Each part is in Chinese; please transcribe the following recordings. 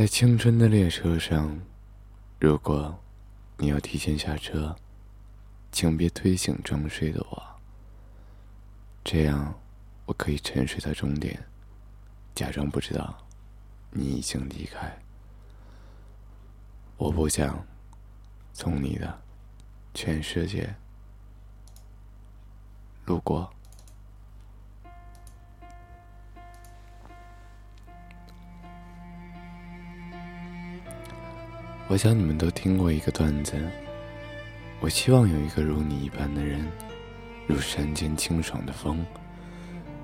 在青春的列车上，如果你要提前下车，请别推醒装睡的我。这样，我可以沉睡到终点，假装不知道你已经离开。我不想从你的全世界路过。我想你们都听过一个段子。我希望有一个如你一般的人，如山间清爽的风，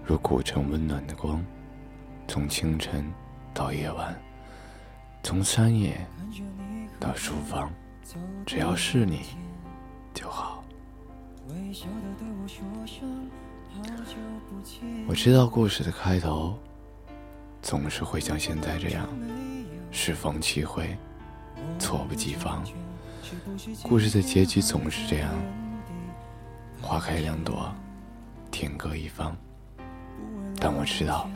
如古城温暖的光，从清晨到夜晚，从山野到书房，只要是你就好。我知道故事的开头总是会像现在这样，适逢其会。猝不及防，故事的结局总是这样：花开两朵，天各一方。但我知道，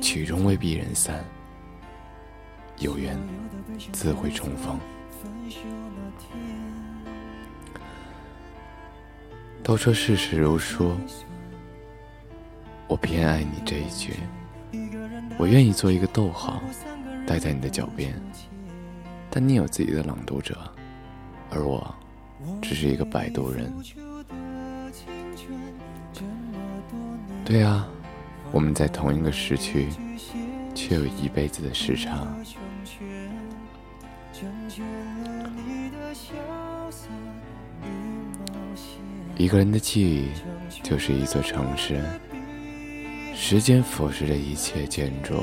曲终未必人散，有缘自会重逢。都说世事如书，我偏爱你这一句。我愿意做一个逗号，待在你的脚边。但你有自己的朗读者，而我只是一个摆渡人。对啊，我们在同一个时区，却有一辈子的时差。一个人的记忆就是一座城市，时间腐蚀着一切建筑，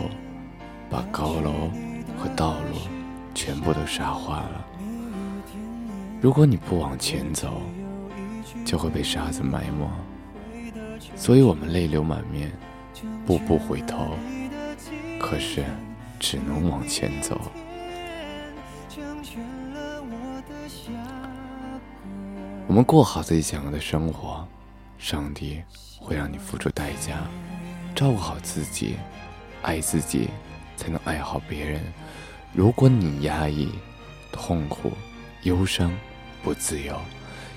把高楼和道路。全部都沙化了。如果你不往前走，就会被沙子埋没。所以我们泪流满面，步步回头，可是只能往前走。我们过好自己想要的生活，上帝会让你付出代价。照顾好自己，爱自己，才能爱好别人。如果你压抑、痛苦、忧伤、不自由，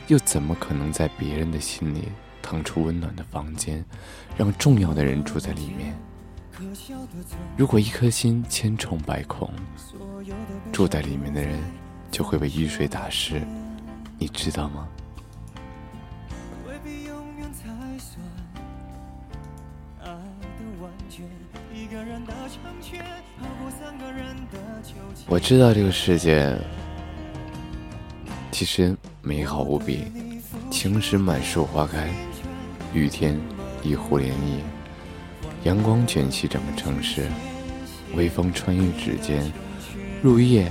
又怎么可能在别人的心里腾出温暖的房间，让重要的人住在里面？如果一颗心千疮百孔，住在里面的人就会被雨水打湿，你知道吗？我知道这个世界其实美好无比，晴时满树花开，雨天一湖涟漪，阳光卷起整个城市，微风穿越指尖，入夜，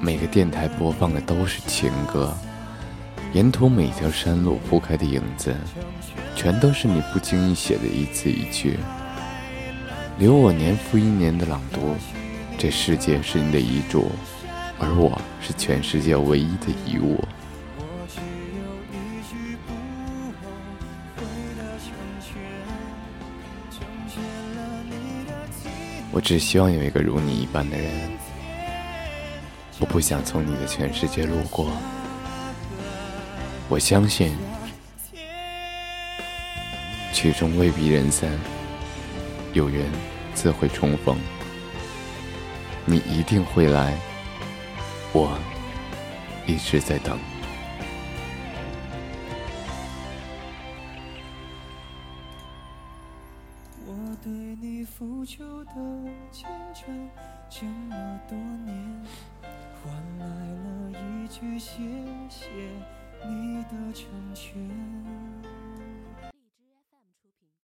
每个电台播放的。都是情歌，沿途每条山路铺开的。影子，全都是你不经意写的。一字一句。留我年复一年的。朗读，这世界是你的遗嘱，而我是全世界唯一的遗物。我只希望有一个如你一般的人，我不想从你的全世界路过。我相信，曲终未必人散。有缘自会重逢，你一定会来，我一直在等。我对你付出的青春这么多年，换来了一句谢谢你的成全。